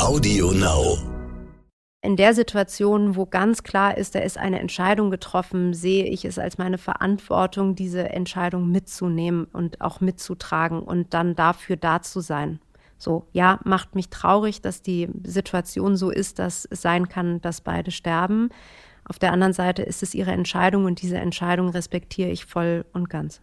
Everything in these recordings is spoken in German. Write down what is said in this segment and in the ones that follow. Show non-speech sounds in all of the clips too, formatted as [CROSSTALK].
Audio Now. In der Situation, wo ganz klar ist, da ist eine Entscheidung getroffen, sehe ich es als meine Verantwortung, diese Entscheidung mitzunehmen und auch mitzutragen und dann dafür da zu sein. So, ja, macht mich traurig, dass die Situation so ist, dass es sein kann, dass beide sterben. Auf der anderen Seite ist es ihre Entscheidung und diese Entscheidung respektiere ich voll und ganz.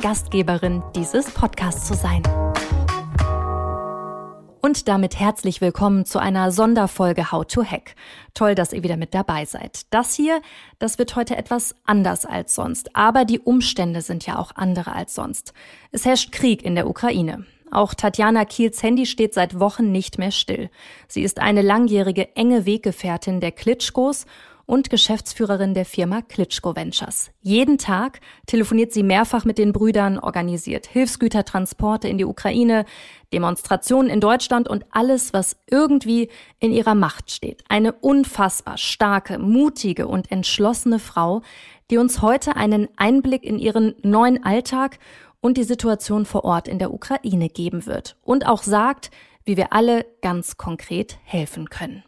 Gastgeberin dieses Podcasts zu sein. Und damit herzlich willkommen zu einer Sonderfolge How to Hack. Toll, dass ihr wieder mit dabei seid. Das hier, das wird heute etwas anders als sonst. Aber die Umstände sind ja auch andere als sonst. Es herrscht Krieg in der Ukraine. Auch Tatjana Kiels Handy steht seit Wochen nicht mehr still. Sie ist eine langjährige enge Weggefährtin der Klitschkos und Geschäftsführerin der Firma Klitschko Ventures. Jeden Tag telefoniert sie mehrfach mit den Brüdern, organisiert Hilfsgütertransporte in die Ukraine, Demonstrationen in Deutschland und alles, was irgendwie in ihrer Macht steht. Eine unfassbar starke, mutige und entschlossene Frau, die uns heute einen Einblick in ihren neuen Alltag und die Situation vor Ort in der Ukraine geben wird und auch sagt, wie wir alle ganz konkret helfen können.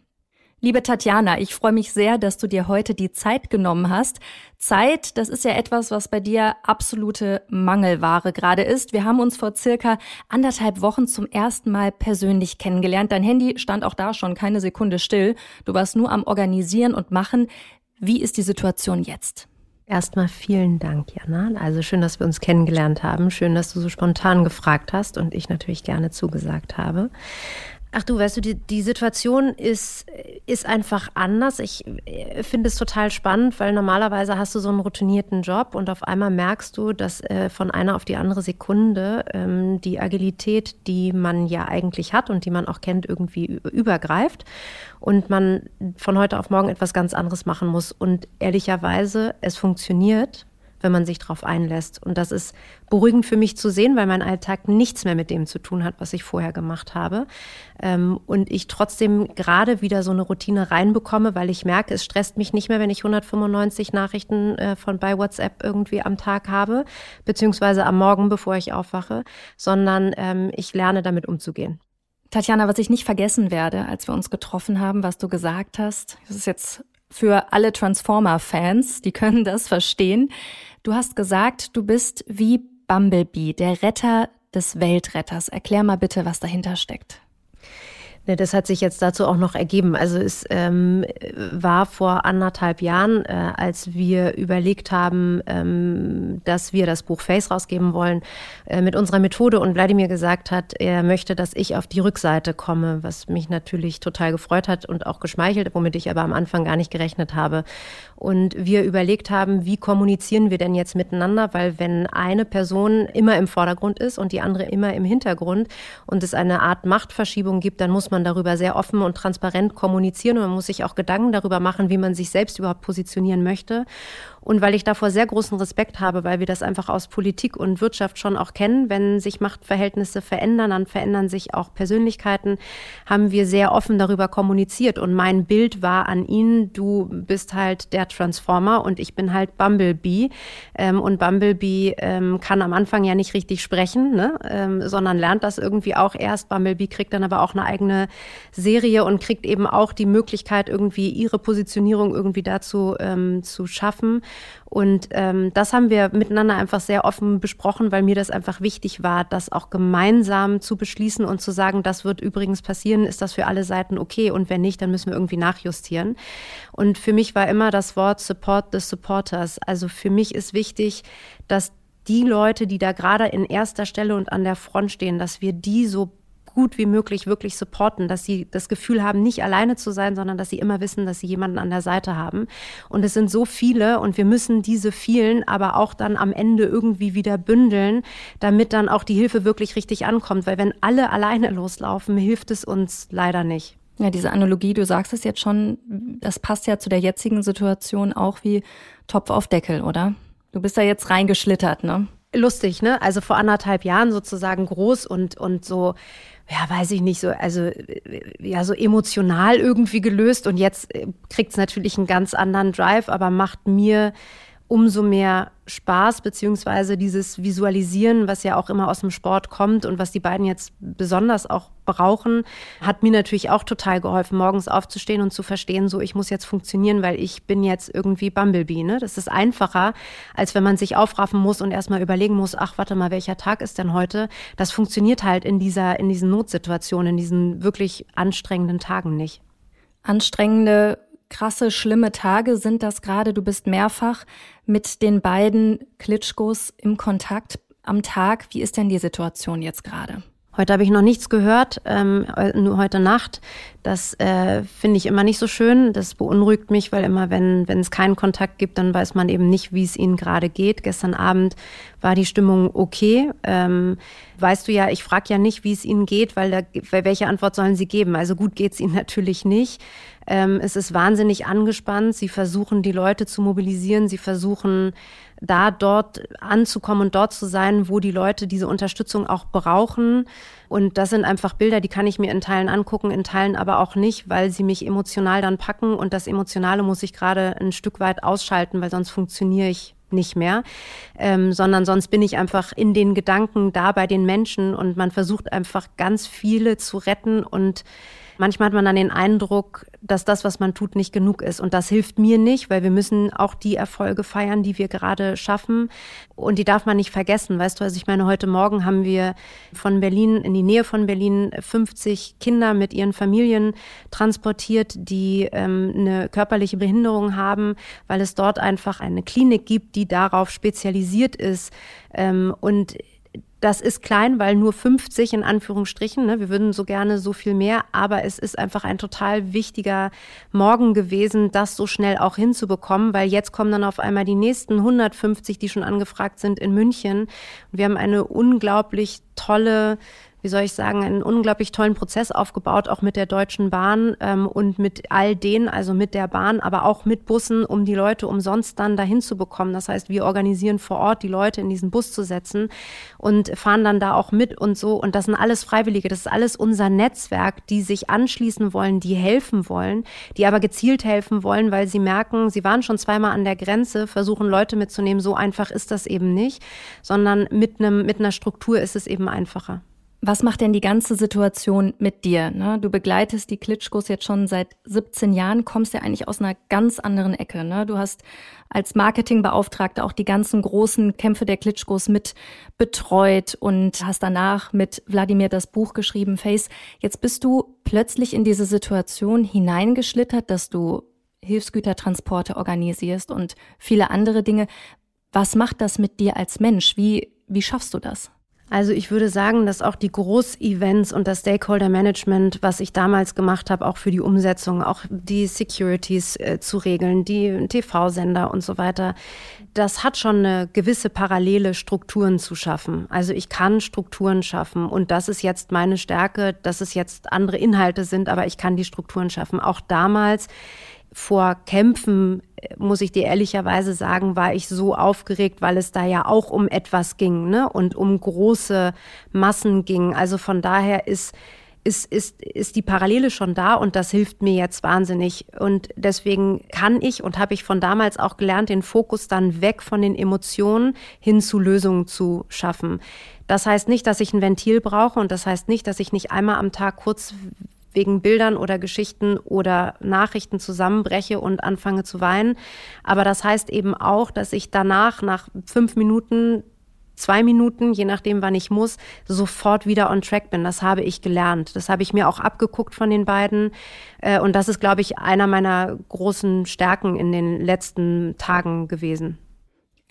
Liebe Tatjana, ich freue mich sehr, dass du dir heute die Zeit genommen hast. Zeit, das ist ja etwas, was bei dir absolute Mangelware gerade ist. Wir haben uns vor circa anderthalb Wochen zum ersten Mal persönlich kennengelernt. Dein Handy stand auch da schon keine Sekunde still. Du warst nur am Organisieren und Machen. Wie ist die Situation jetzt? Erstmal vielen Dank, Jana. Also schön, dass wir uns kennengelernt haben. Schön, dass du so spontan gefragt hast und ich natürlich gerne zugesagt habe. Ach du, weißt du, die, die Situation ist, ist einfach anders. Ich äh, finde es total spannend, weil normalerweise hast du so einen routinierten Job und auf einmal merkst du, dass äh, von einer auf die andere Sekunde ähm, die Agilität, die man ja eigentlich hat und die man auch kennt, irgendwie übergreift und man von heute auf morgen etwas ganz anderes machen muss. Und ehrlicherweise, es funktioniert wenn man sich darauf einlässt. Und das ist beruhigend für mich zu sehen, weil mein Alltag nichts mehr mit dem zu tun hat, was ich vorher gemacht habe. Ähm, und ich trotzdem gerade wieder so eine Routine reinbekomme, weil ich merke, es stresst mich nicht mehr, wenn ich 195 Nachrichten äh, von bei WhatsApp irgendwie am Tag habe, beziehungsweise am Morgen, bevor ich aufwache, sondern ähm, ich lerne damit umzugehen. Tatjana, was ich nicht vergessen werde, als wir uns getroffen haben, was du gesagt hast, das ist jetzt für alle Transformer-Fans, die können das verstehen. Du hast gesagt, du bist wie Bumblebee, der Retter des Weltretters. Erklär mal bitte, was dahinter steckt. Ne, das hat sich jetzt dazu auch noch ergeben. Also es ähm, war vor anderthalb Jahren, äh, als wir überlegt haben, ähm, dass wir das Buch Face rausgeben wollen äh, mit unserer Methode und Wladimir gesagt hat, er möchte, dass ich auf die Rückseite komme, was mich natürlich total gefreut hat und auch geschmeichelt, womit ich aber am Anfang gar nicht gerechnet habe. Und wir überlegt haben, wie kommunizieren wir denn jetzt miteinander, weil wenn eine Person immer im Vordergrund ist und die andere immer im Hintergrund und es eine Art Machtverschiebung gibt, dann muss man darüber sehr offen und transparent kommunizieren und man muss sich auch Gedanken darüber machen, wie man sich selbst überhaupt positionieren möchte. Und weil ich davor sehr großen Respekt habe, weil wir das einfach aus Politik und Wirtschaft schon auch kennen, wenn sich Machtverhältnisse verändern, dann verändern sich auch Persönlichkeiten, haben wir sehr offen darüber kommuniziert. Und mein Bild war an ihn, du bist halt der Transformer und ich bin halt Bumblebee. Ähm, und Bumblebee ähm, kann am Anfang ja nicht richtig sprechen, ne? ähm, sondern lernt das irgendwie auch erst. Bumblebee kriegt dann aber auch eine eigene Serie und kriegt eben auch die Möglichkeit, irgendwie ihre Positionierung irgendwie dazu zu schaffen. Und ähm, das haben wir miteinander einfach sehr offen besprochen, weil mir das einfach wichtig war, das auch gemeinsam zu beschließen und zu sagen, das wird übrigens passieren, ist das für alle Seiten okay und wenn nicht, dann müssen wir irgendwie nachjustieren. Und für mich war immer das Wort Support the Supporters. Also für mich ist wichtig, dass die Leute, die da gerade in erster Stelle und an der Front stehen, dass wir die so gut wie möglich wirklich supporten, dass sie das Gefühl haben, nicht alleine zu sein, sondern dass sie immer wissen, dass sie jemanden an der Seite haben. Und es sind so viele und wir müssen diese vielen aber auch dann am Ende irgendwie wieder bündeln, damit dann auch die Hilfe wirklich richtig ankommt. Weil wenn alle alleine loslaufen, hilft es uns leider nicht. Ja, diese Analogie, du sagst es jetzt schon, das passt ja zu der jetzigen Situation auch wie Topf auf Deckel, oder? Du bist da jetzt reingeschlittert, ne? lustig, ne? Also vor anderthalb Jahren sozusagen groß und, und so, ja, weiß ich nicht, so, also ja, so emotional irgendwie gelöst und jetzt äh, kriegt es natürlich einen ganz anderen Drive, aber macht mir umso mehr Spaß, beziehungsweise dieses Visualisieren, was ja auch immer aus dem Sport kommt und was die beiden jetzt besonders auch brauchen, hat mir natürlich auch total geholfen, morgens aufzustehen und zu verstehen, so ich muss jetzt funktionieren, weil ich bin jetzt irgendwie Bumblebee. Ne? Das ist einfacher, als wenn man sich aufraffen muss und erstmal überlegen muss, ach, warte mal, welcher Tag ist denn heute? Das funktioniert halt in dieser, in diesen Notsituationen, in diesen wirklich anstrengenden Tagen nicht. Anstrengende krasse, schlimme Tage sind das gerade. Du bist mehrfach mit den beiden Klitschkos im Kontakt am Tag. Wie ist denn die Situation jetzt gerade? Heute habe ich noch nichts gehört, ähm, nur heute Nacht. Das äh, finde ich immer nicht so schön. Das beunruhigt mich, weil immer, wenn, wenn es keinen Kontakt gibt, dann weiß man eben nicht, wie es ihnen gerade geht. Gestern Abend war die Stimmung okay. Ähm, weißt du ja, ich frage ja nicht, wie es ihnen geht, weil, da, weil welche Antwort sollen sie geben? Also gut geht es ihnen [LAUGHS] natürlich nicht. Ähm, es ist wahnsinnig angespannt. Sie versuchen, die Leute zu mobilisieren. Sie versuchen, da dort anzukommen und dort zu sein, wo die Leute diese Unterstützung auch brauchen. Und das sind einfach Bilder, die kann ich mir in Teilen angucken, in Teilen aber auch nicht, weil sie mich emotional dann packen. Und das Emotionale muss ich gerade ein Stück weit ausschalten, weil sonst funktioniere ich nicht mehr, ähm, sondern sonst bin ich einfach in den Gedanken da bei den Menschen und man versucht einfach ganz viele zu retten und Manchmal hat man dann den Eindruck, dass das, was man tut, nicht genug ist. Und das hilft mir nicht, weil wir müssen auch die Erfolge feiern, die wir gerade schaffen. Und die darf man nicht vergessen. Weißt du, also ich meine, heute Morgen haben wir von Berlin, in die Nähe von Berlin, 50 Kinder mit ihren Familien transportiert, die ähm, eine körperliche Behinderung haben, weil es dort einfach eine Klinik gibt, die darauf spezialisiert ist. Ähm, und das ist klein, weil nur 50 in Anführungsstrichen. Ne? Wir würden so gerne so viel mehr, aber es ist einfach ein total wichtiger Morgen gewesen, das so schnell auch hinzubekommen, weil jetzt kommen dann auf einmal die nächsten 150, die schon angefragt sind in München. Und wir haben eine unglaublich tolle wie soll ich sagen, einen unglaublich tollen Prozess aufgebaut, auch mit der Deutschen Bahn ähm, und mit all denen, also mit der Bahn, aber auch mit Bussen, um die Leute umsonst dann dahin zu bekommen. Das heißt, wir organisieren vor Ort, die Leute in diesen Bus zu setzen und fahren dann da auch mit und so. Und das sind alles Freiwillige, das ist alles unser Netzwerk, die sich anschließen wollen, die helfen wollen, die aber gezielt helfen wollen, weil sie merken, sie waren schon zweimal an der Grenze, versuchen Leute mitzunehmen. So einfach ist das eben nicht, sondern mit einem, mit einer Struktur ist es eben einfacher. Was macht denn die ganze Situation mit dir? Ne? Du begleitest die Klitschkos jetzt schon seit 17 Jahren, kommst ja eigentlich aus einer ganz anderen Ecke. Ne? Du hast als Marketingbeauftragter auch die ganzen großen Kämpfe der Klitschkos mit betreut und hast danach mit Wladimir das Buch geschrieben, Face. Jetzt bist du plötzlich in diese Situation hineingeschlittert, dass du Hilfsgütertransporte organisierst und viele andere Dinge. Was macht das mit dir als Mensch? Wie, wie schaffst du das? Also ich würde sagen, dass auch die Groß-Events und das Stakeholder-Management, was ich damals gemacht habe, auch für die Umsetzung, auch die Securities äh, zu regeln, die TV-Sender und so weiter, das hat schon eine gewisse parallele Strukturen zu schaffen. Also ich kann Strukturen schaffen und das ist jetzt meine Stärke, dass es jetzt andere Inhalte sind, aber ich kann die Strukturen schaffen. Auch damals vor Kämpfen, äh, muss ich dir ehrlicherweise sagen, war ich so aufgeregt, weil es da ja auch um etwas ging ne? und um große Massen ging. Also von daher ist, ist, ist, ist die Parallele schon da und das hilft mir jetzt wahnsinnig. Und deswegen kann ich und habe ich von damals auch gelernt, den Fokus dann weg von den Emotionen hin zu Lösungen zu schaffen. Das heißt nicht, dass ich ein Ventil brauche und das heißt nicht, dass ich nicht einmal am Tag kurz wegen Bildern oder Geschichten oder Nachrichten zusammenbreche und anfange zu weinen. Aber das heißt eben auch, dass ich danach nach fünf Minuten zwei Minuten, je nachdem, wann ich muss, sofort wieder on track bin. Das habe ich gelernt. Das habe ich mir auch abgeguckt von den beiden. Äh, und das ist, glaube ich, einer meiner großen Stärken in den letzten Tagen gewesen.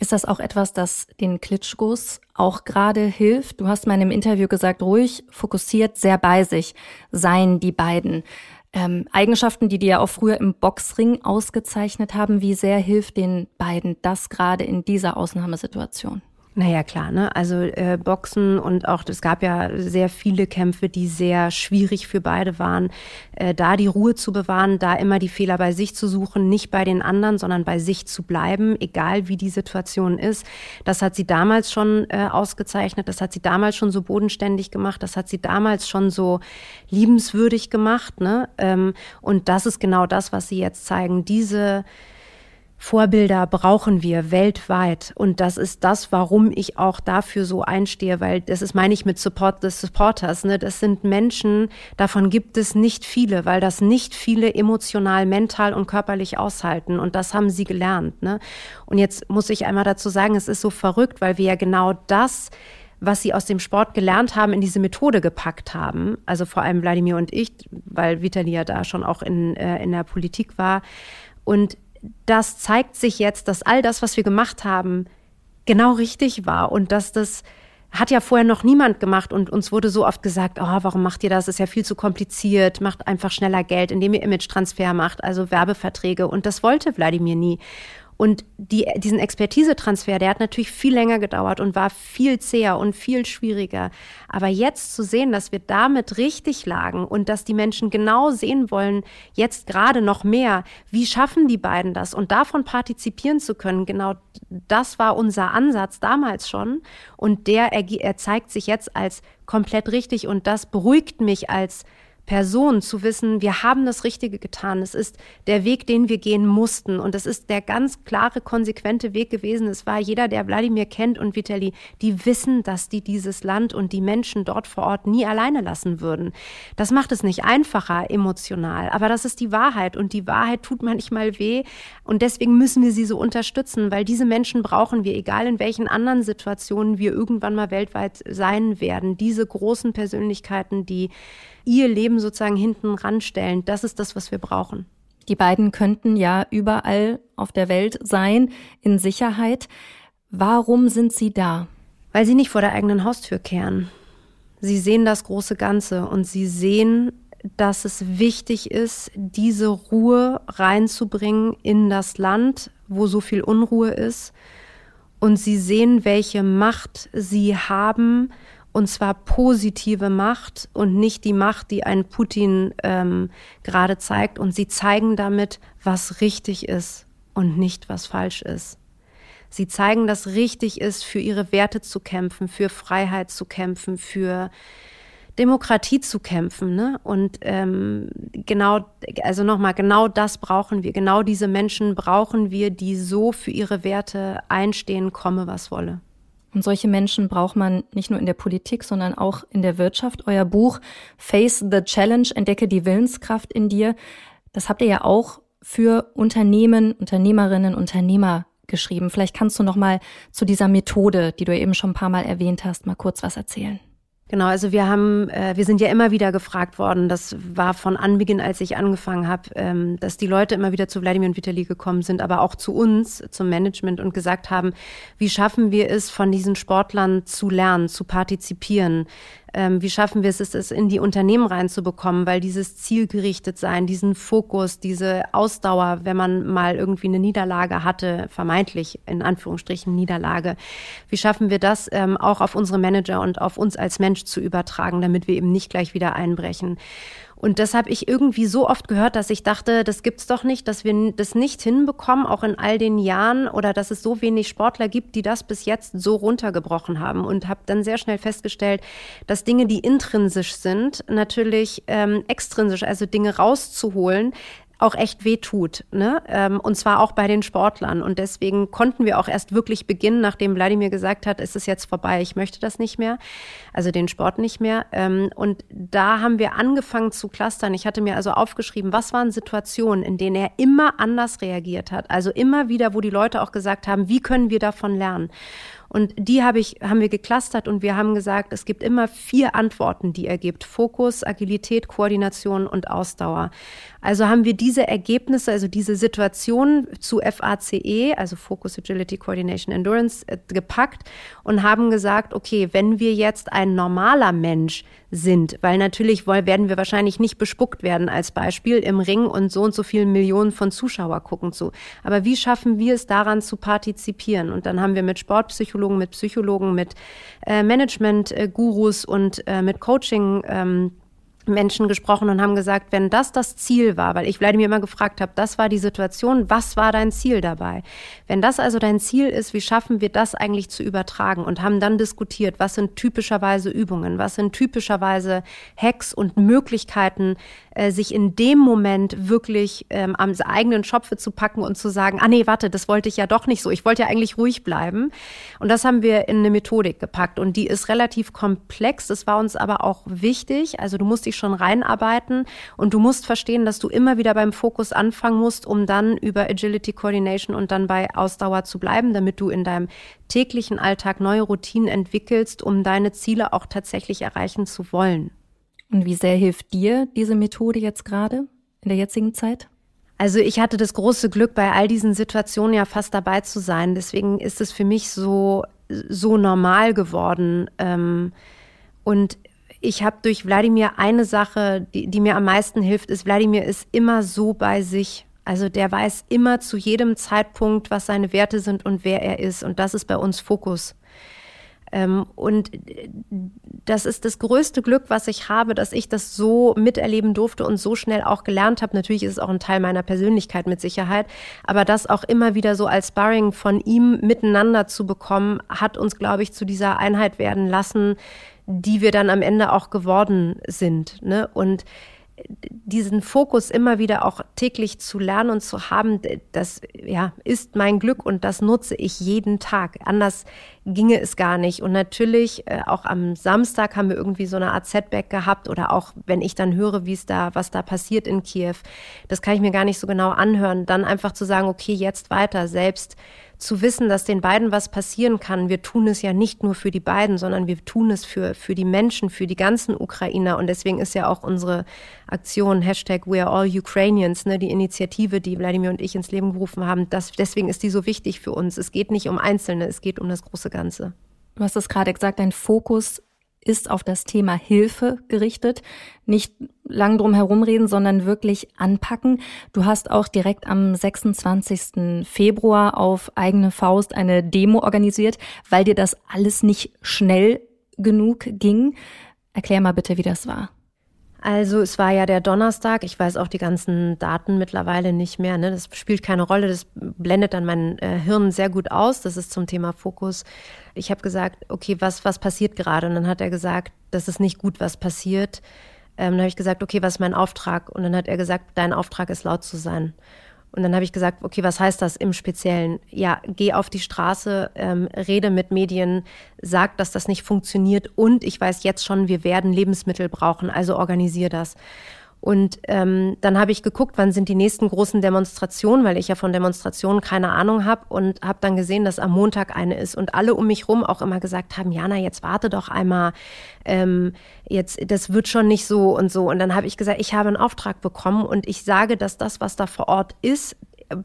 Ist das auch etwas, das den Klitschkos auch gerade hilft? Du hast mal in einem Interview gesagt, ruhig, fokussiert, sehr bei sich seien die beiden. Ähm, Eigenschaften, die die ja auch früher im Boxring ausgezeichnet haben. Wie sehr hilft den beiden das gerade in dieser Ausnahmesituation? Naja, klar, ne? Also äh, Boxen und auch, es gab ja sehr viele Kämpfe, die sehr schwierig für beide waren. Äh, da die Ruhe zu bewahren, da immer die Fehler bei sich zu suchen, nicht bei den anderen, sondern bei sich zu bleiben, egal wie die Situation ist. Das hat sie damals schon äh, ausgezeichnet, das hat sie damals schon so bodenständig gemacht, das hat sie damals schon so liebenswürdig gemacht. Ne? Ähm, und das ist genau das, was sie jetzt zeigen. Diese Vorbilder brauchen wir weltweit. Und das ist das, warum ich auch dafür so einstehe, weil das ist, meine ich mit Support des Supporters. Ne? Das sind Menschen, davon gibt es nicht viele, weil das nicht viele emotional, mental und körperlich aushalten. Und das haben sie gelernt. Ne? Und jetzt muss ich einmal dazu sagen, es ist so verrückt, weil wir ja genau das was sie aus dem Sport gelernt haben, in diese Methode gepackt haben. Also vor allem Wladimir und ich, weil Vitali ja da schon auch in, äh, in der Politik war. Und das zeigt sich jetzt, dass all das, was wir gemacht haben, genau richtig war und dass das hat ja vorher noch niemand gemacht und uns wurde so oft gesagt, oh, warum macht ihr das? Ist ja viel zu kompliziert, macht einfach schneller Geld, indem ihr Image-Transfer macht, also Werbeverträge. Und das wollte Wladimir nie. Und die, diesen Expertisetransfer, der hat natürlich viel länger gedauert und war viel zäher und viel schwieriger. Aber jetzt zu sehen, dass wir damit richtig lagen und dass die Menschen genau sehen wollen, jetzt gerade noch mehr, wie schaffen die beiden das und davon partizipieren zu können, genau das war unser Ansatz damals schon. Und der, er, zeigt sich jetzt als komplett richtig und das beruhigt mich als Person zu wissen, wir haben das Richtige getan. Es ist der Weg, den wir gehen mussten. Und es ist der ganz klare, konsequente Weg gewesen. Es war jeder, der Wladimir kennt und Vitali, die wissen, dass die dieses Land und die Menschen dort vor Ort nie alleine lassen würden. Das macht es nicht einfacher emotional, aber das ist die Wahrheit. Und die Wahrheit tut manchmal weh. Und deswegen müssen wir sie so unterstützen, weil diese Menschen brauchen wir, egal in welchen anderen Situationen wir irgendwann mal weltweit sein werden. Diese großen Persönlichkeiten, die ihr Leben sozusagen hinten ranstellen. Das ist das, was wir brauchen. Die beiden könnten ja überall auf der Welt sein, in Sicherheit. Warum sind sie da? Weil sie nicht vor der eigenen Haustür kehren. Sie sehen das große Ganze und sie sehen, dass es wichtig ist, diese Ruhe reinzubringen in das Land, wo so viel Unruhe ist. Und sie sehen, welche Macht sie haben und zwar positive Macht und nicht die Macht, die ein Putin ähm, gerade zeigt. Und sie zeigen damit, was richtig ist und nicht, was falsch ist. Sie zeigen, dass richtig ist, für ihre Werte zu kämpfen, für Freiheit zu kämpfen, für Demokratie zu kämpfen. Ne? Und ähm, genau, also nochmal, genau das brauchen wir. Genau diese Menschen brauchen wir, die so für ihre Werte einstehen, komme was wolle. Und solche Menschen braucht man nicht nur in der Politik, sondern auch in der Wirtschaft. Euer Buch Face the Challenge, entdecke die Willenskraft in dir. Das habt ihr ja auch für Unternehmen, Unternehmerinnen, Unternehmer geschrieben. Vielleicht kannst du noch mal zu dieser Methode, die du eben schon ein paar Mal erwähnt hast, mal kurz was erzählen. Genau, also wir haben, äh, wir sind ja immer wieder gefragt worden, das war von Anbeginn, als ich angefangen habe, ähm, dass die Leute immer wieder zu Wladimir und Vitali gekommen sind, aber auch zu uns, zum Management und gesagt haben, wie schaffen wir es, von diesen Sportlern zu lernen, zu partizipieren, wie schaffen wir es, es in die Unternehmen reinzubekommen, weil dieses zielgerichtet sein, diesen Fokus, diese Ausdauer, wenn man mal irgendwie eine Niederlage hatte, vermeintlich in Anführungsstrichen Niederlage, wie schaffen wir das ähm, auch auf unsere Manager und auf uns als Mensch zu übertragen, damit wir eben nicht gleich wieder einbrechen. Und das habe ich irgendwie so oft gehört, dass ich dachte, das gibt's doch nicht, dass wir das nicht hinbekommen, auch in all den Jahren, oder dass es so wenig Sportler gibt, die das bis jetzt so runtergebrochen haben. Und habe dann sehr schnell festgestellt, dass Dinge, die intrinsisch sind, natürlich ähm, extrinsisch, also Dinge rauszuholen, auch echt wehtut. Ne? Ähm, und zwar auch bei den Sportlern. Und deswegen konnten wir auch erst wirklich beginnen, nachdem Wladimir gesagt hat, es ist jetzt vorbei, ich möchte das nicht mehr, also den Sport nicht mehr. Ähm, und da haben wir angefangen zu clustern. Ich hatte mir also aufgeschrieben, was waren Situationen, in denen er immer anders reagiert hat. Also immer wieder, wo die Leute auch gesagt haben, wie können wir davon lernen? Und die habe ich, haben wir geclustert und wir haben gesagt, es gibt immer vier Antworten, die er gibt. Fokus, Agilität, Koordination und Ausdauer. Also haben wir diese Ergebnisse, also diese Situation zu FACE, also Focus, Agility, Coordination, Endurance, äh, gepackt und haben gesagt, okay, wenn wir jetzt ein normaler Mensch sind, weil natürlich werden wir wahrscheinlich nicht bespuckt werden als Beispiel im Ring und so und so viele Millionen von Zuschauer gucken zu. Aber wie schaffen wir es daran zu partizipieren? Und dann haben wir mit Sportpsychologen, mit Psychologen, mit äh, Management-Gurus und äh, mit Coaching ähm, Menschen gesprochen und haben gesagt, wenn das das Ziel war, weil ich Vladimir immer gefragt habe, das war die Situation, was war dein Ziel dabei? Wenn das also dein Ziel ist, wie schaffen wir das eigentlich zu übertragen und haben dann diskutiert, was sind typischerweise Übungen, was sind typischerweise Hacks und Möglichkeiten, äh, sich in dem Moment wirklich ähm, am eigenen Schopfe zu packen und zu sagen, ah nee, warte, das wollte ich ja doch nicht so, ich wollte ja eigentlich ruhig bleiben. Und das haben wir in eine Methodik gepackt. Und die ist relativ komplex, das war uns aber auch wichtig, also du musst dich schon reinarbeiten. Und du musst verstehen, dass du immer wieder beim Fokus anfangen musst, um dann über Agility Coordination und dann bei Ausdauer zu bleiben, damit du in deinem täglichen Alltag neue Routinen entwickelst, um deine Ziele auch tatsächlich erreichen zu wollen. Und wie sehr hilft dir diese Methode jetzt gerade in der jetzigen Zeit? Also ich hatte das große Glück, bei all diesen Situationen ja fast dabei zu sein. Deswegen ist es für mich so, so normal geworden. Ähm, und ich habe durch Wladimir eine Sache, die, die mir am meisten hilft, ist, Wladimir ist immer so bei sich. Also der weiß immer zu jedem Zeitpunkt, was seine Werte sind und wer er ist. Und das ist bei uns Fokus. Ähm, und das ist das größte Glück, was ich habe, dass ich das so miterleben durfte und so schnell auch gelernt habe. Natürlich ist es auch ein Teil meiner Persönlichkeit mit Sicherheit, aber das auch immer wieder so als Sparring von ihm miteinander zu bekommen, hat uns, glaube ich, zu dieser Einheit werden lassen, die wir dann am Ende auch geworden sind. Ne? Und diesen Fokus immer wieder auch täglich zu lernen und zu haben, das ja, ist mein Glück und das nutze ich jeden Tag. Anders ginge es gar nicht. Und natürlich, äh, auch am Samstag haben wir irgendwie so eine Art Setback gehabt oder auch wenn ich dann höre, wie es da, was da passiert in Kiew, das kann ich mir gar nicht so genau anhören. Dann einfach zu sagen, okay, jetzt weiter, selbst zu wissen, dass den beiden was passieren kann. Wir tun es ja nicht nur für die beiden, sondern wir tun es für, für die Menschen, für die ganzen Ukrainer. Und deswegen ist ja auch unsere Aktion Hashtag We Are All Ukrainians, ne, die Initiative, die Wladimir und ich ins Leben gerufen haben. Das, deswegen ist die so wichtig für uns. Es geht nicht um Einzelne, es geht um das große Ganze. Du hast es gerade gesagt, dein Fokus ist auf das Thema Hilfe gerichtet. Nicht lang drum herumreden, sondern wirklich anpacken. Du hast auch direkt am 26. Februar auf eigene Faust eine Demo organisiert, weil dir das alles nicht schnell genug ging. Erklär mal bitte, wie das war. Also es war ja der Donnerstag. Ich weiß auch die ganzen Daten mittlerweile nicht mehr. Ne? Das spielt keine Rolle. Das blendet dann mein äh, Hirn sehr gut aus. Das ist zum Thema Fokus. Ich habe gesagt, okay, was, was passiert gerade? Und dann hat er gesagt, das ist nicht gut, was passiert. Ähm, dann habe ich gesagt, okay, was ist mein Auftrag? Und dann hat er gesagt, dein Auftrag ist laut zu sein. Und dann habe ich gesagt, okay, was heißt das im Speziellen? Ja, geh auf die Straße, ähm, rede mit Medien, sag, dass das nicht funktioniert und ich weiß jetzt schon, wir werden Lebensmittel brauchen, also organisier das. Und ähm, dann habe ich geguckt, wann sind die nächsten großen Demonstrationen, weil ich ja von Demonstrationen keine Ahnung habe und habe dann gesehen, dass am Montag eine ist und alle um mich rum auch immer gesagt haben, Jana, jetzt warte doch einmal, ähm, jetzt das wird schon nicht so und so. Und dann habe ich gesagt, ich habe einen Auftrag bekommen und ich sage, dass das, was da vor Ort ist,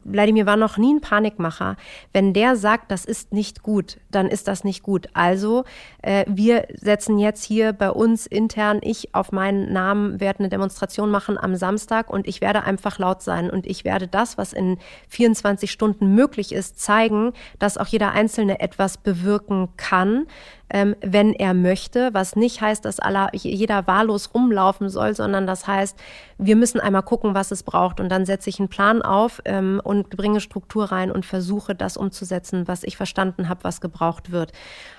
Wladimir war noch nie ein Panikmacher. Wenn der sagt, das ist nicht gut, dann ist das nicht gut. Also äh, wir setzen jetzt hier bei uns intern, ich auf meinen Namen werde eine Demonstration machen am Samstag und ich werde einfach laut sein und ich werde das, was in 24 Stunden möglich ist, zeigen, dass auch jeder Einzelne etwas bewirken kann ähm, wenn er möchte, was nicht heißt, dass aller, jeder wahllos rumlaufen soll, sondern das heißt, wir müssen einmal gucken, was es braucht und dann setze ich einen Plan auf ähm, und bringe Struktur rein und versuche das umzusetzen, was ich verstanden habe, was gebraucht wird.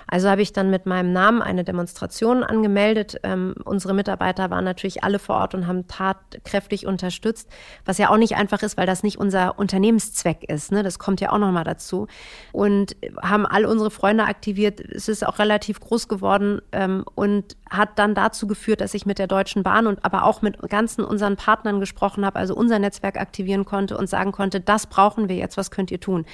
Also habe ich dann mit meinem Namen eine Demonstration angemeldet. Ähm, unsere Mitarbeiter waren natürlich alle vor Ort und haben tatkräftig unterstützt, was ja auch nicht einfach ist, weil das nicht unser Unternehmenszweck ist. Ne? Das kommt ja auch nochmal dazu. Und haben all unsere Freunde aktiviert. Es ist auch relativ relativ groß geworden ähm, und hat dann dazu geführt, dass ich mit der Deutschen Bahn und aber auch mit ganzen unseren Partnern gesprochen habe, also unser Netzwerk aktivieren konnte und sagen konnte, das brauchen wir jetzt, was könnt ihr tun?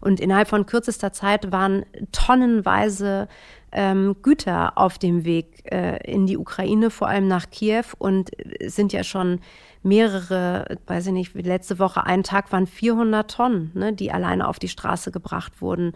Und innerhalb von kürzester Zeit waren tonnenweise ähm, Güter auf dem Weg äh, in die Ukraine, vor allem nach Kiew und sind ja schon mehrere, weiß ich nicht, letzte Woche, einen Tag waren 400 Tonnen, ne, die alleine auf die Straße gebracht wurden.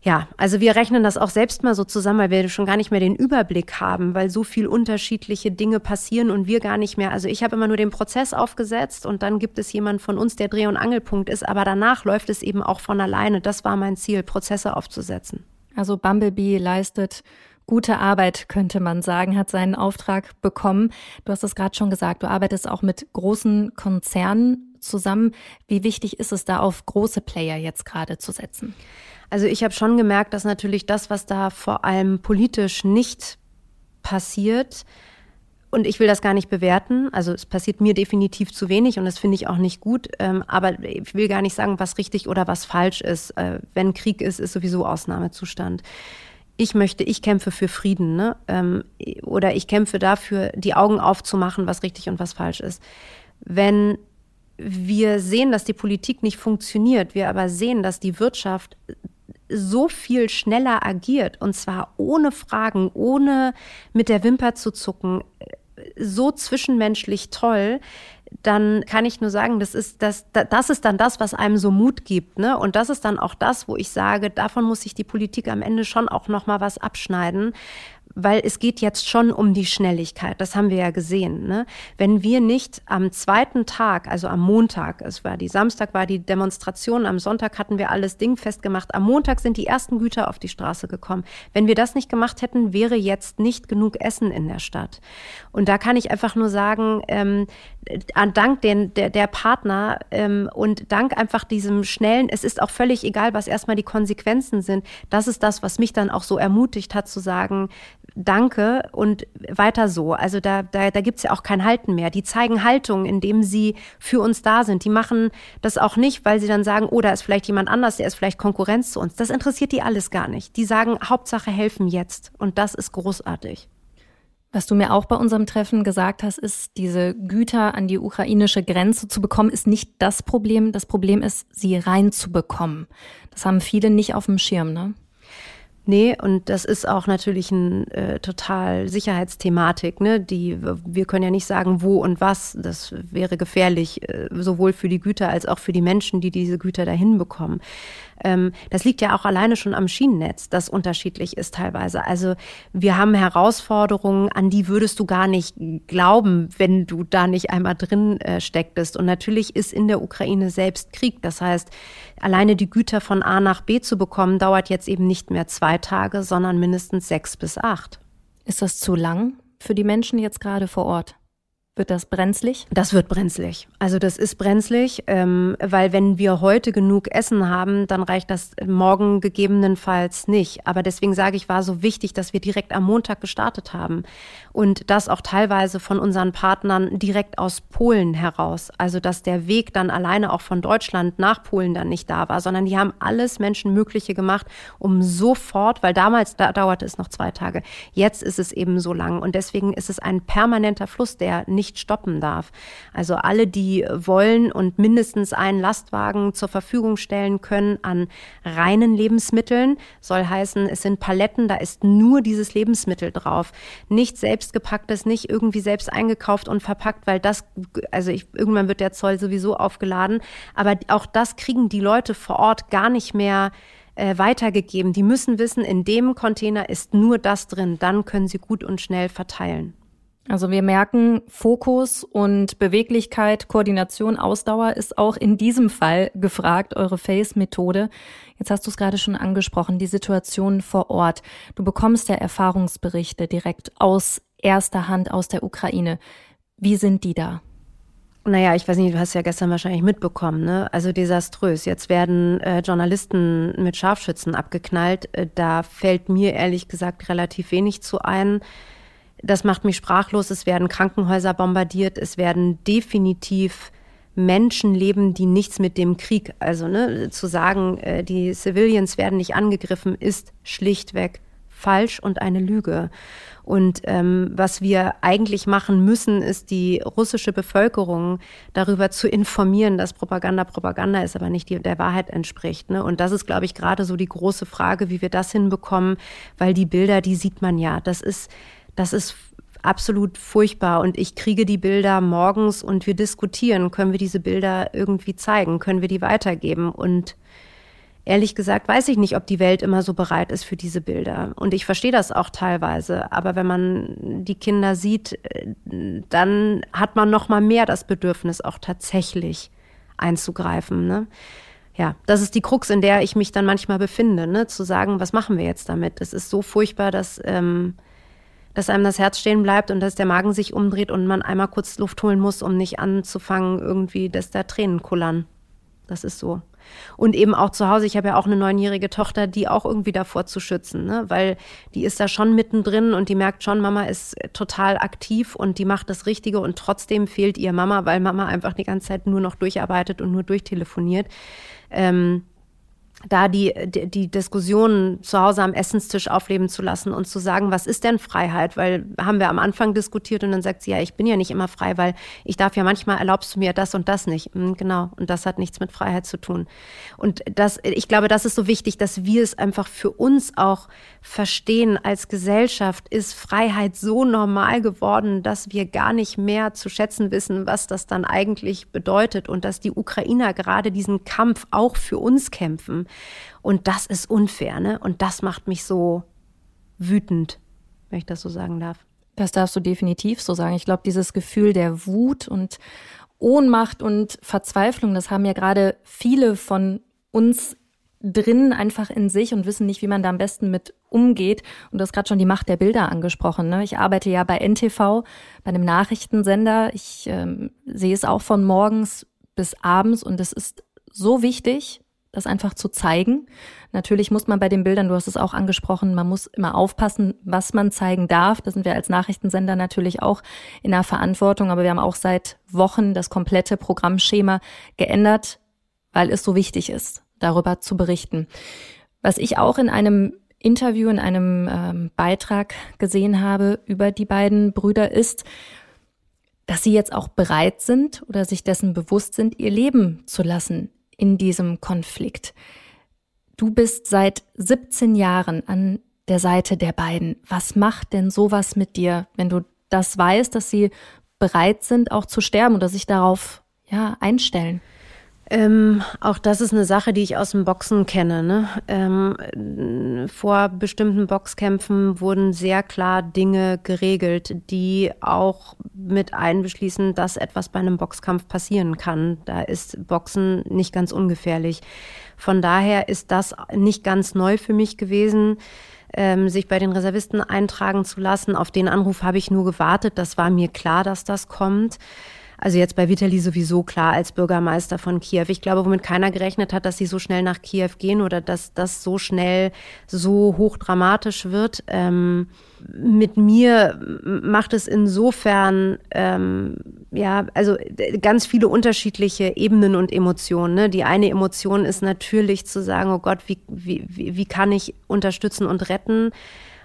Ja, also wir rechnen das auch selbst mal so zusammen, weil wir schon gar nicht mehr den Überblick haben, weil so viel unterschiedliche Dinge passieren und wir gar nicht mehr. Also ich habe immer nur den Prozess aufgesetzt und dann gibt es jemand von uns, der Dreh- und Angelpunkt ist, aber danach läuft es eben auch von alleine. Das war mein Ziel, Prozesse aufzusetzen. Also Bumblebee leistet gute Arbeit, könnte man sagen, hat seinen Auftrag bekommen. Du hast es gerade schon gesagt, du arbeitest auch mit großen Konzernen zusammen. Wie wichtig ist es da auf große Player jetzt gerade zu setzen? Also ich habe schon gemerkt, dass natürlich das, was da vor allem politisch nicht passiert, und ich will das gar nicht bewerten. Also es passiert mir definitiv zu wenig und das finde ich auch nicht gut. Ähm, aber ich will gar nicht sagen, was richtig oder was falsch ist. Äh, wenn Krieg ist, ist sowieso Ausnahmezustand. Ich möchte, ich kämpfe für Frieden, ne? Ähm, oder ich kämpfe dafür, die Augen aufzumachen, was richtig und was falsch ist. Wenn wir sehen, dass die Politik nicht funktioniert, wir aber sehen, dass die Wirtschaft so viel schneller agiert und zwar ohne Fragen, ohne mit der Wimper zu zucken, so zwischenmenschlich toll, dann kann ich nur sagen, das ist das, das ist dann das, was einem so Mut gibt, ne? Und das ist dann auch das, wo ich sage, davon muss sich die Politik am Ende schon auch noch mal was abschneiden, weil es geht jetzt schon um die Schnelligkeit. Das haben wir ja gesehen. Ne? Wenn wir nicht am zweiten Tag, also am Montag, es war die Samstag war die Demonstration, am Sonntag hatten wir alles Ding festgemacht. Am Montag sind die ersten Güter auf die Straße gekommen. Wenn wir das nicht gemacht hätten, wäre jetzt nicht genug Essen in der Stadt. Und da kann ich einfach nur sagen, ähm, dank den, der, der Partner ähm, und dank einfach diesem schnellen, es ist auch völlig egal, was erstmal die Konsequenzen sind. Das ist das, was mich dann auch so ermutigt hat zu sagen, danke und weiter so. Also da, da, da gibt es ja auch kein Halten mehr. Die zeigen Haltung, indem sie für uns da sind. Die machen das auch nicht, weil sie dann sagen, oh, da ist vielleicht jemand anders, der ist vielleicht Konkurrenz zu uns. Das interessiert die alles gar nicht. Die sagen, Hauptsache helfen jetzt. Und das ist großartig. Was du mir auch bei unserem Treffen gesagt hast, ist, diese Güter an die ukrainische Grenze zu bekommen, ist nicht das Problem. Das Problem ist, sie reinzubekommen. Das haben viele nicht auf dem Schirm, ne? Nee, und das ist auch natürlich ein äh, total Sicherheitsthematik, ne? Die wir können ja nicht sagen, wo und was. Das wäre gefährlich, äh, sowohl für die Güter als auch für die Menschen, die diese Güter dahin bekommen. Ähm, das liegt ja auch alleine schon am Schienennetz, das unterschiedlich ist teilweise. Also wir haben Herausforderungen, an die würdest du gar nicht glauben, wenn du da nicht einmal drin äh, stecktest. Und natürlich ist in der Ukraine selbst Krieg. Das heißt, alleine die Güter von A nach B zu bekommen, dauert jetzt eben nicht mehr zwei Tage, sondern mindestens sechs bis acht. Ist das zu lang für die Menschen jetzt gerade vor Ort? Wird das brenzlig? Das wird brenzlig. Also das ist brenzlig, ähm, weil wenn wir heute genug Essen haben, dann reicht das morgen gegebenenfalls nicht. Aber deswegen sage ich, war so wichtig, dass wir direkt am Montag gestartet haben und das auch teilweise von unseren Partnern direkt aus Polen heraus. Also dass der Weg dann alleine auch von Deutschland nach Polen dann nicht da war, sondern die haben alles Menschenmögliche gemacht, um sofort, weil damals da dauerte es noch zwei Tage, jetzt ist es eben so lang und deswegen ist es ein permanenter Fluss, der nicht nicht stoppen darf. Also alle, die wollen und mindestens einen Lastwagen zur Verfügung stellen können an reinen Lebensmitteln, soll heißen, es sind Paletten, da ist nur dieses Lebensmittel drauf. Nicht selbstgepacktes, nicht irgendwie selbst eingekauft und verpackt, weil das, also ich, irgendwann wird der Zoll sowieso aufgeladen. Aber auch das kriegen die Leute vor Ort gar nicht mehr äh, weitergegeben. Die müssen wissen, in dem Container ist nur das drin. Dann können sie gut und schnell verteilen. Also wir merken, Fokus und Beweglichkeit, Koordination, Ausdauer ist auch in diesem Fall gefragt, eure Face-Methode. Jetzt hast du es gerade schon angesprochen, die Situation vor Ort. Du bekommst ja Erfahrungsberichte direkt aus erster Hand aus der Ukraine. Wie sind die da? Naja, ich weiß nicht, du hast ja gestern wahrscheinlich mitbekommen, ne? Also desaströs. Jetzt werden äh, Journalisten mit Scharfschützen abgeknallt. Äh, da fällt mir ehrlich gesagt relativ wenig zu ein. Das macht mich sprachlos. Es werden Krankenhäuser bombardiert. Es werden definitiv Menschen leben, die nichts mit dem Krieg, also ne, zu sagen, äh, die Civilians werden nicht angegriffen, ist schlichtweg falsch und eine Lüge. Und ähm, was wir eigentlich machen müssen, ist die russische Bevölkerung darüber zu informieren, dass Propaganda Propaganda ist, aber nicht die, der Wahrheit entspricht. Ne? Und das ist, glaube ich, gerade so die große Frage, wie wir das hinbekommen, weil die Bilder, die sieht man ja. Das ist, das ist absolut furchtbar. Und ich kriege die Bilder morgens und wir diskutieren. Können wir diese Bilder irgendwie zeigen? Können wir die weitergeben? Und ehrlich gesagt weiß ich nicht, ob die Welt immer so bereit ist für diese Bilder. Und ich verstehe das auch teilweise. Aber wenn man die Kinder sieht, dann hat man noch mal mehr das Bedürfnis, auch tatsächlich einzugreifen. Ne? Ja, das ist die Krux, in der ich mich dann manchmal befinde, ne? zu sagen, was machen wir jetzt damit? Es ist so furchtbar, dass ähm, dass einem das Herz stehen bleibt und dass der Magen sich umdreht und man einmal kurz Luft holen muss, um nicht anzufangen, irgendwie, dass da Tränen kullern. Das ist so. Und eben auch zu Hause, ich habe ja auch eine neunjährige Tochter, die auch irgendwie davor zu schützen, ne? weil die ist da schon mittendrin und die merkt schon, Mama ist total aktiv und die macht das Richtige und trotzdem fehlt ihr Mama, weil Mama einfach die ganze Zeit nur noch durcharbeitet und nur durchtelefoniert. Ähm, da die, die, die Diskussion zu Hause am Essenstisch aufleben zu lassen und zu sagen, was ist denn Freiheit? Weil haben wir am Anfang diskutiert und dann sagt sie, ja, ich bin ja nicht immer frei, weil ich darf ja manchmal erlaubst du mir das und das nicht. Mhm, genau. Und das hat nichts mit Freiheit zu tun. Und das, ich glaube, das ist so wichtig, dass wir es einfach für uns auch verstehen als Gesellschaft. Ist Freiheit so normal geworden, dass wir gar nicht mehr zu schätzen wissen, was das dann eigentlich bedeutet und dass die Ukrainer gerade diesen Kampf auch für uns kämpfen. Und das ist unfair, ne? Und das macht mich so wütend, wenn ich das so sagen darf. Das darfst du definitiv so sagen. Ich glaube, dieses Gefühl der Wut und Ohnmacht und Verzweiflung, das haben ja gerade viele von uns drin einfach in sich und wissen nicht, wie man da am besten mit umgeht. Und du hast gerade schon die Macht der Bilder angesprochen. Ne? Ich arbeite ja bei NTV, bei einem Nachrichtensender. Ich ähm, sehe es auch von morgens bis abends und es ist so wichtig, das einfach zu zeigen. Natürlich muss man bei den Bildern, du hast es auch angesprochen, man muss immer aufpassen, was man zeigen darf. Da sind wir als Nachrichtensender natürlich auch in der Verantwortung, aber wir haben auch seit Wochen das komplette Programmschema geändert, weil es so wichtig ist, darüber zu berichten. Was ich auch in einem Interview, in einem ähm, Beitrag gesehen habe über die beiden Brüder ist, dass sie jetzt auch bereit sind oder sich dessen bewusst sind, ihr Leben zu lassen in diesem Konflikt. Du bist seit 17 Jahren an der Seite der beiden. Was macht denn sowas mit dir, wenn du das weißt, dass sie bereit sind, auch zu sterben oder sich darauf ja, einstellen? Ähm, auch das ist eine Sache, die ich aus dem Boxen kenne. Ne? Ähm, vor bestimmten Boxkämpfen wurden sehr klar Dinge geregelt, die auch mit einbeschließen, dass etwas bei einem Boxkampf passieren kann. Da ist Boxen nicht ganz ungefährlich. Von daher ist das nicht ganz neu für mich gewesen. Ähm, sich bei den Reservisten eintragen zu lassen. Auf den Anruf habe ich nur gewartet. Das war mir klar, dass das kommt. Also jetzt bei Vitali sowieso klar als Bürgermeister von Kiew. Ich glaube, womit keiner gerechnet hat, dass sie so schnell nach Kiew gehen oder dass das so schnell so hochdramatisch wird. Ähm, mit mir macht es insofern ähm, ja also ganz viele unterschiedliche Ebenen und Emotionen. Ne? Die eine Emotion ist natürlich zu sagen, oh Gott, wie, wie, wie kann ich unterstützen und retten?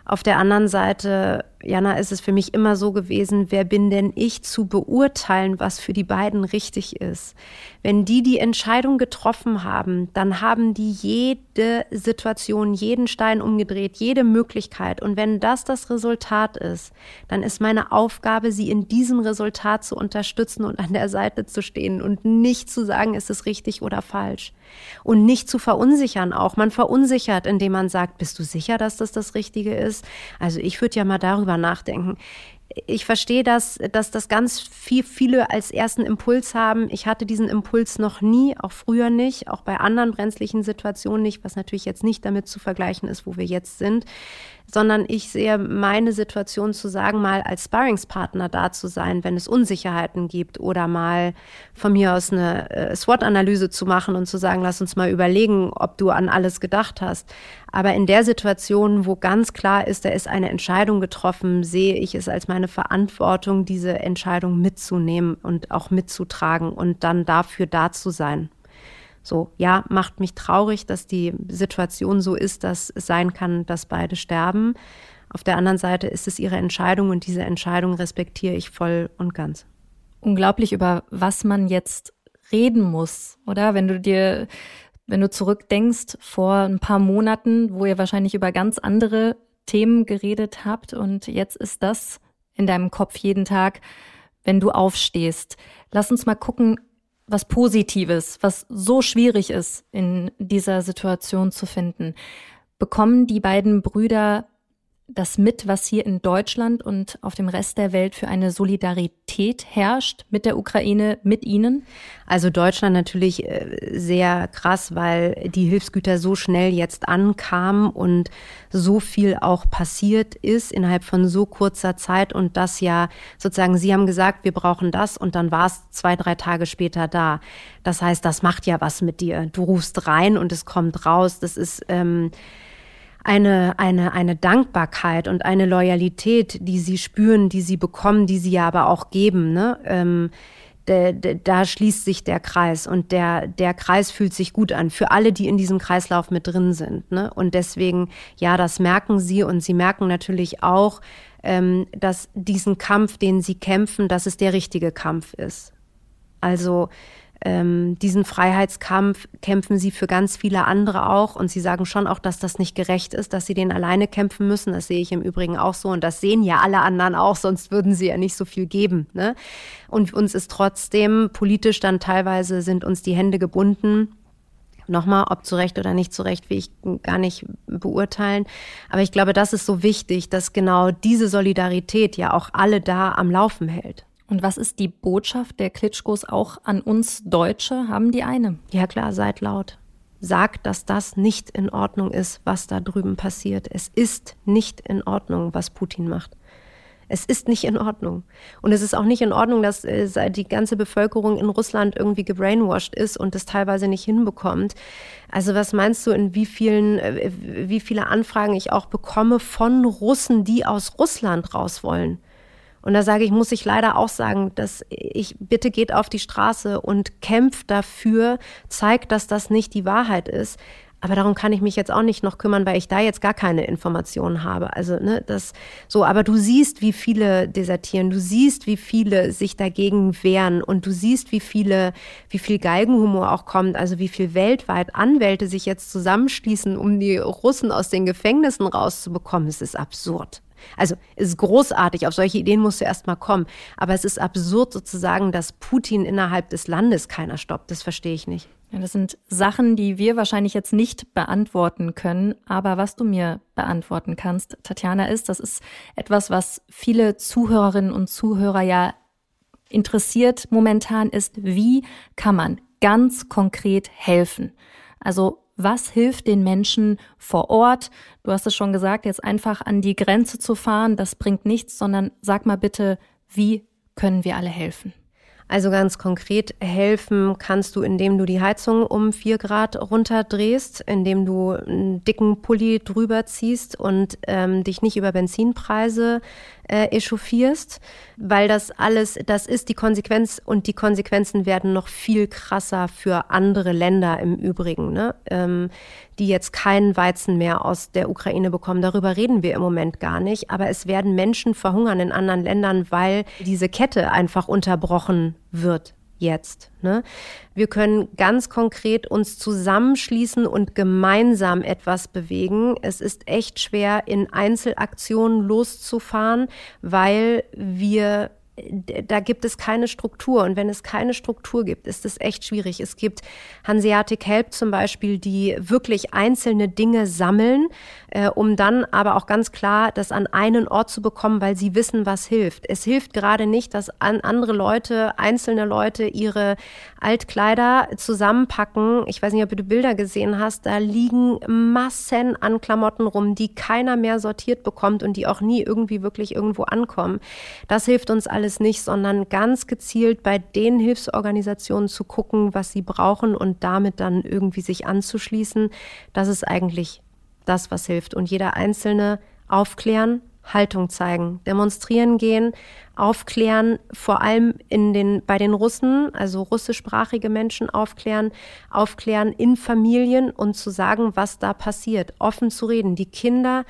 Auf der anderen Seite, Jana, ist es für mich immer so gewesen, wer bin denn ich zu beurteilen, was für die beiden richtig ist? Wenn die die Entscheidung getroffen haben, dann haben die jede Situation, jeden Stein umgedreht, jede Möglichkeit. Und wenn das das Resultat ist, dann ist meine Aufgabe, sie in diesem Resultat zu unterstützen und an der Seite zu stehen und nicht zu sagen, ist es richtig oder falsch. Und nicht zu verunsichern auch. Man verunsichert, indem man sagt, bist du sicher, dass das das Richtige ist? Also ich würde ja mal darüber nachdenken. Ich verstehe das, dass das ganz viel, viele als ersten Impuls haben. Ich hatte diesen Impuls noch nie, auch früher nicht, auch bei anderen brenzlichen Situationen nicht, was natürlich jetzt nicht damit zu vergleichen ist, wo wir jetzt sind sondern ich sehe meine Situation zu sagen, mal als Sparringspartner da zu sein, wenn es Unsicherheiten gibt oder mal von mir aus eine äh, SWOT-Analyse zu machen und zu sagen, lass uns mal überlegen, ob du an alles gedacht hast. Aber in der Situation, wo ganz klar ist, da ist eine Entscheidung getroffen, sehe ich es als meine Verantwortung, diese Entscheidung mitzunehmen und auch mitzutragen und dann dafür da zu sein. So, ja, macht mich traurig, dass die Situation so ist, dass es sein kann, dass beide sterben. Auf der anderen Seite ist es ihre Entscheidung und diese Entscheidung respektiere ich voll und ganz. Unglaublich, über was man jetzt reden muss, oder? Wenn du dir, wenn du zurückdenkst vor ein paar Monaten, wo ihr wahrscheinlich über ganz andere Themen geredet habt und jetzt ist das in deinem Kopf jeden Tag, wenn du aufstehst. Lass uns mal gucken, was Positives, was so schwierig ist, in dieser Situation zu finden. Bekommen die beiden Brüder das mit, was hier in Deutschland und auf dem Rest der Welt für eine Solidarität herrscht mit der Ukraine, mit Ihnen? Also Deutschland natürlich äh, sehr krass, weil die Hilfsgüter so schnell jetzt ankamen und so viel auch passiert ist innerhalb von so kurzer Zeit und das ja sozusagen, Sie haben gesagt, wir brauchen das und dann war es zwei, drei Tage später da. Das heißt, das macht ja was mit dir. Du rufst rein und es kommt raus. Das ist ähm, eine, eine, eine Dankbarkeit und eine Loyalität, die sie spüren, die sie bekommen, die sie ja aber auch geben. Ne? Ähm, de, de, da schließt sich der Kreis und der, der Kreis fühlt sich gut an für alle, die in diesem Kreislauf mit drin sind. Ne? Und deswegen, ja, das merken sie und sie merken natürlich auch, ähm, dass diesen Kampf, den sie kämpfen, dass es der richtige Kampf ist. Also ähm, diesen Freiheitskampf kämpfen sie für ganz viele andere auch. Und sie sagen schon auch, dass das nicht gerecht ist, dass sie den alleine kämpfen müssen. Das sehe ich im Übrigen auch so. Und das sehen ja alle anderen auch, sonst würden sie ja nicht so viel geben. Ne? Und uns ist trotzdem politisch dann teilweise sind uns die Hände gebunden. Nochmal, ob zu Recht oder nicht zu Recht, will ich gar nicht beurteilen. Aber ich glaube, das ist so wichtig, dass genau diese Solidarität ja auch alle da am Laufen hält. Und was ist die Botschaft der Klitschkos auch an uns Deutsche? Haben die eine? Ja klar, seid laut. Sagt, dass das nicht in Ordnung ist, was da drüben passiert. Es ist nicht in Ordnung, was Putin macht. Es ist nicht in Ordnung. Und es ist auch nicht in Ordnung, dass äh, die ganze Bevölkerung in Russland irgendwie gebrainwashed ist und das teilweise nicht hinbekommt. Also was meinst du, in wie vielen, äh, wie viele Anfragen ich auch bekomme von Russen, die aus Russland raus wollen? Und da sage ich, muss ich leider auch sagen, dass ich bitte geht auf die Straße und kämpft dafür, zeigt, dass das nicht die Wahrheit ist. Aber darum kann ich mich jetzt auch nicht noch kümmern, weil ich da jetzt gar keine Informationen habe. Also, ne, das so, aber du siehst, wie viele desertieren, du siehst, wie viele sich dagegen wehren und du siehst, wie viele, wie viel Geigenhumor auch kommt, also wie viel weltweit Anwälte sich jetzt zusammenschließen, um die Russen aus den Gefängnissen rauszubekommen. Es ist absurd. Also es ist großartig, auf solche Ideen musst du erst mal kommen. Aber es ist absurd sozusagen, dass Putin innerhalb des Landes keiner stoppt. Das verstehe ich nicht. Ja, das sind Sachen, die wir wahrscheinlich jetzt nicht beantworten können. Aber was du mir beantworten kannst, Tatjana, ist, das ist etwas, was viele Zuhörerinnen und Zuhörer ja interessiert momentan ist, wie kann man ganz konkret helfen? Also was hilft den Menschen vor Ort? Du hast es schon gesagt, jetzt einfach an die Grenze zu fahren, das bringt nichts, sondern sag mal bitte, wie können wir alle helfen? Also ganz konkret helfen kannst du, indem du die Heizung um vier Grad runterdrehst, indem du einen dicken Pulli drüber ziehst und ähm, dich nicht über Benzinpreise äh, echauffierst, weil das alles, das ist die Konsequenz und die Konsequenzen werden noch viel krasser für andere Länder im Übrigen, ne? ähm, die jetzt keinen Weizen mehr aus der Ukraine bekommen. Darüber reden wir im Moment gar nicht, aber es werden Menschen verhungern in anderen Ländern, weil diese Kette einfach unterbrochen wird jetzt. Ne? Wir können ganz konkret uns zusammenschließen und gemeinsam etwas bewegen. Es ist echt schwer, in Einzelaktionen loszufahren, weil wir da gibt es keine Struktur. Und wenn es keine Struktur gibt, ist es echt schwierig. Es gibt Hanseatic Help zum Beispiel, die wirklich einzelne Dinge sammeln, äh, um dann aber auch ganz klar das an einen Ort zu bekommen, weil sie wissen, was hilft. Es hilft gerade nicht, dass an andere Leute, einzelne Leute ihre Altkleider zusammenpacken. Ich weiß nicht, ob du Bilder gesehen hast. Da liegen Massen an Klamotten rum, die keiner mehr sortiert bekommt und die auch nie irgendwie wirklich irgendwo ankommen. Das hilft uns alle alles nicht, sondern ganz gezielt bei den Hilfsorganisationen zu gucken, was sie brauchen und damit dann irgendwie sich anzuschließen. Das ist eigentlich das, was hilft. Und jeder Einzelne aufklären, Haltung zeigen, demonstrieren gehen, aufklären, vor allem in den, bei den Russen, also russischsprachige Menschen aufklären, aufklären in Familien und zu sagen, was da passiert, offen zu reden. Die Kinder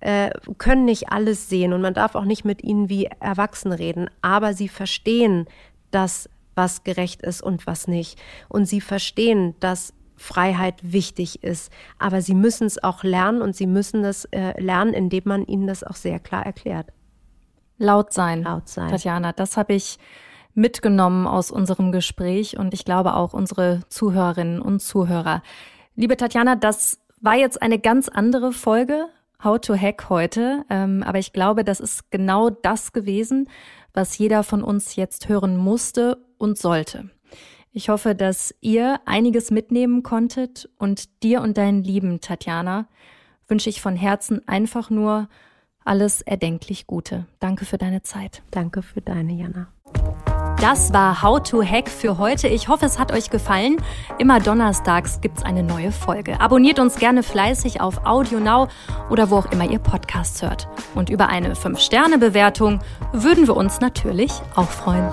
äh, können nicht alles sehen und man darf auch nicht mit ihnen wie Erwachsene reden, aber sie verstehen, dass was gerecht ist und was nicht. Und sie verstehen, dass Freiheit wichtig ist. Aber sie müssen es auch lernen und sie müssen das äh, lernen, indem man ihnen das auch sehr klar erklärt. Laut sein. Laut sein. Tatjana, das habe ich mitgenommen aus unserem Gespräch und ich glaube auch unsere Zuhörerinnen und Zuhörer. Liebe Tatjana, das war jetzt eine ganz andere Folge How to Hack heute, ähm, aber ich glaube, das ist genau das gewesen, was jeder von uns jetzt hören musste und sollte. Ich hoffe, dass ihr einiges mitnehmen konntet und dir und deinen Lieben, Tatjana, wünsche ich von Herzen einfach nur alles erdenklich Gute. Danke für deine Zeit. Danke für deine, Jana. Das war How to Hack für heute. Ich hoffe, es hat euch gefallen. Immer donnerstags gibt's eine neue Folge. Abonniert uns gerne fleißig auf Audio Now oder wo auch immer ihr Podcasts hört. Und über eine 5-Sterne-Bewertung würden wir uns natürlich auch freuen.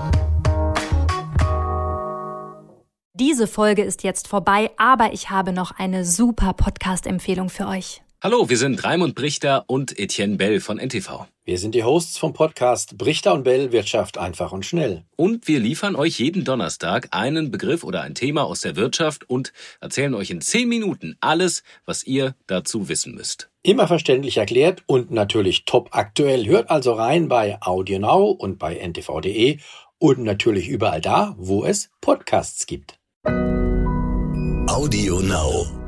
Diese Folge ist jetzt vorbei, aber ich habe noch eine super Podcast-Empfehlung für euch. Hallo, wir sind Raimund Brichter und Etienne Bell von NTV. Wir sind die Hosts vom Podcast Brichter und Bell Wirtschaft einfach und schnell. Und wir liefern euch jeden Donnerstag einen Begriff oder ein Thema aus der Wirtschaft und erzählen euch in zehn Minuten alles, was ihr dazu wissen müsst. Immer verständlich erklärt und natürlich top aktuell. Hört also rein bei AudioNow und bei ntv.de und natürlich überall da, wo es Podcasts gibt. Audio Now.